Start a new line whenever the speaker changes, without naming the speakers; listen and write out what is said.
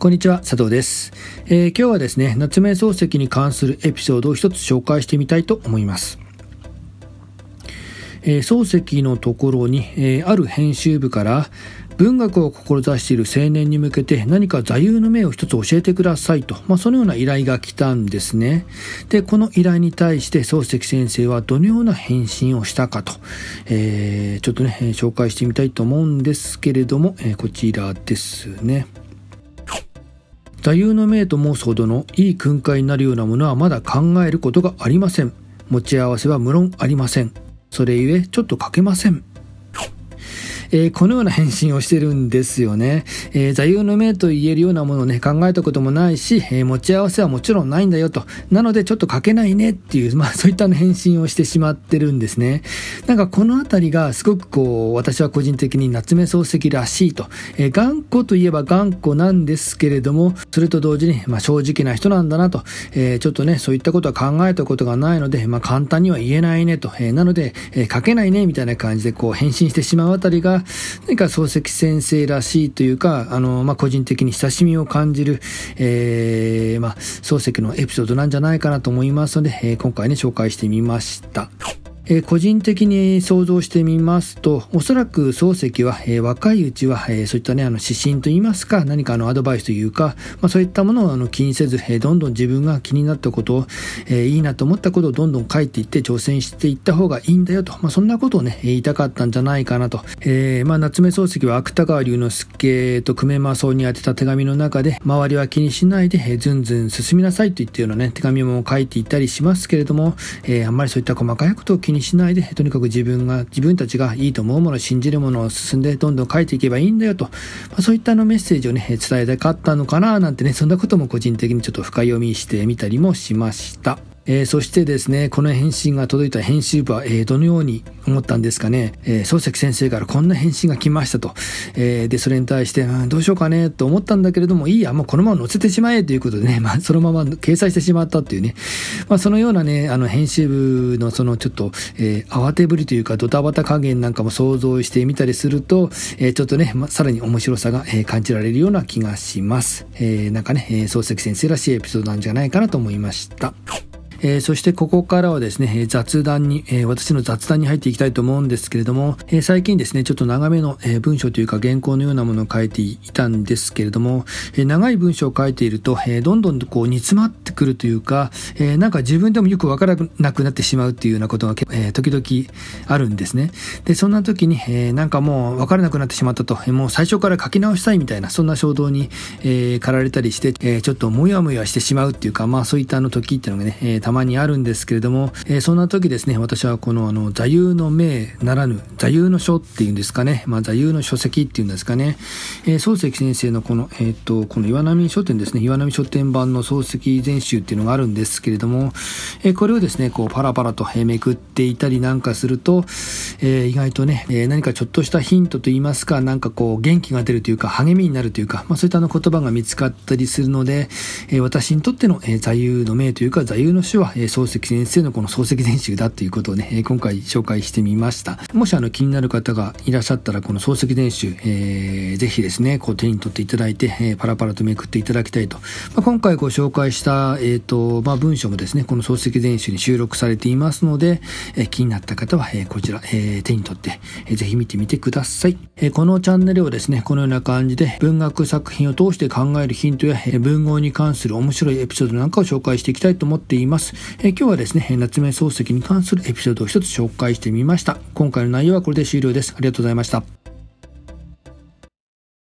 こんにちは、佐藤です、えー、今日はですね、夏目漱石に関するエピソードを一つ紹介してみたいと思います。えー、漱石のところに、えー、ある編集部から文学を志している青年に向けて何か座右の銘を一つ教えてくださいと、まあ、そのような依頼が来たんですね。で、この依頼に対して漱石先生はどのような返信をしたかと、えー、ちょっとね、紹介してみたいと思うんですけれども、えー、こちらですね。座右の銘と申すほどのいい訓戒になるようなものはまだ考えることがありません。持ち合わせは無論ありません。それゆえちょっと書けません。えー、このような返信をしてるんですよね。えー、座右の銘と言えるようなものをね、考えたこともないし、えー、持ち合わせはもちろんないんだよと。なのでちょっと書けないねっていう、まあそういった返信をしてしまってるんですね。なんかこのあたりがすごくこう、私は個人的に夏目漱石らしいと。えー、頑固といえば頑固なんですけれども、それと同時に、まあ正直な人なんだなと。えー、ちょっとね、そういったことは考えたことがないので、まあ簡単には言えないねと。えー、なので、えー、書けないねみたいな感じでこう返信してしまうあたりが、何か漱石先生らしいというか、あの、まあ、個人的に親しみを感じる、えー、まあ、漱石のエピソードなんじゃないかなと思いますので、えー、今回ね、紹介してみました。え個人的に想像してみますと、おそらく漱石は、え若いうちは、えそういったね、あの指針といいますか、何かのアドバイスというか、まあ、そういったものをあの気にせず、えどんどん自分が気になったことを、えいいなと思ったことをどんどん書いていって挑戦していった方がいいんだよと、まあ、そんなことをね、言いたかったんじゃないかなと。え、まあ、夏目漱石は芥川龍之介と久米正雄に宛てた手紙の中で、周りは気にしないで、えずんずん進みなさいといったようなね、手紙も書いていたりしますけれども、え、あんまりそういった細かいことを気にしないで、とにかく自分が、自分たちがいいと思うもの、信じるものを進んでどんどん書いていけばいいんだよと、まあ、そういったのメッセージをね、伝えたかったのかななんてね、そんなことも個人的にちょっと深読みしてみたりもしました。えー、そしてですね、この返信が届いた編集部は、えー、どのように思ったんですかね、えー、漱石先生からこんな返信が来ましたと。えー、で、それに対して、うん、どうしようかねと思ったんだけれども、いいや、もうこのまま載せてしまえということでね、まあ、そのまま掲載してしまったっていうね、まあ、そのようなね、あの、編集部のそのちょっと、えー、慌てぶりというか、ドタバタ加減なんかも想像してみたりすると、えー、ちょっとね、まあ、さらに面白さが、えー、感じられるような気がします。えー、なんかね、えー、漱石先生らしいエピソードなんじゃないかなと思いました。えー、そしてここからはですね、雑談に、えー、私の雑談に入っていきたいと思うんですけれども、えー、最近ですね、ちょっと長めの、え文章というか原稿のようなものを書いていたんですけれども、え長い文章を書いていると、えどんどんこう煮詰まってくるというか、えなんか自分でもよくわからなくなってしまうというようなことが、え時々あるんですね。で、そんな時に、えなんかもうわからなくなってしまったと、えもう最初から書き直したいみたいな、そんな衝動に、え駆られたりして、えちょっともやもやしてしまうっていうか、まあそういったあの時っていうのがね、えたまにあるんですけれども、えー、そんな時ですね、私はこのあの座右の銘ならぬ座右の書っていうんですかね、まあ座右の書籍っていうんですかね、えー、漱石先生のこの、えっ、ー、と、この岩波書店ですね、岩波書店版の漱石全集っていうのがあるんですけれども、え、これをですね、こうパラパラとめくっていたりなんかすると、え、意外とね、え、何かちょっとしたヒントといいますか、なんかこう元気が出るというか励みになるというか、まあそういったあの言葉が見つかったりするので、え、私にとっての、え、座右の銘というか座右の書は、えー、漱石先生のこの漱石全集だということをね、今回紹介してみました。もしあの気になる方がいらっしゃったら、この漱石全集、えー、ぜひですね、こう手に取っていただいて、えー、パラパラとめくっていただきたいと。まあ、今回ご紹介した、えっ、ー、と、まあ、文章もですね、この漱石全集に収録されていますので、えー、気になった方は、えー、こちら、えー、手に取って、えー、ぜひ見てみてください。えー、このチャンネルをですね、このような感じで文学作品を通して考えるヒントや、えー、文豪に関する面白いエピソードなんかを紹介していきたいと思っています。え、今日はですね、夏目漱石に関するエピソードを一つ紹介してみました。今回の内容はこれで終了です。ありがとうございました。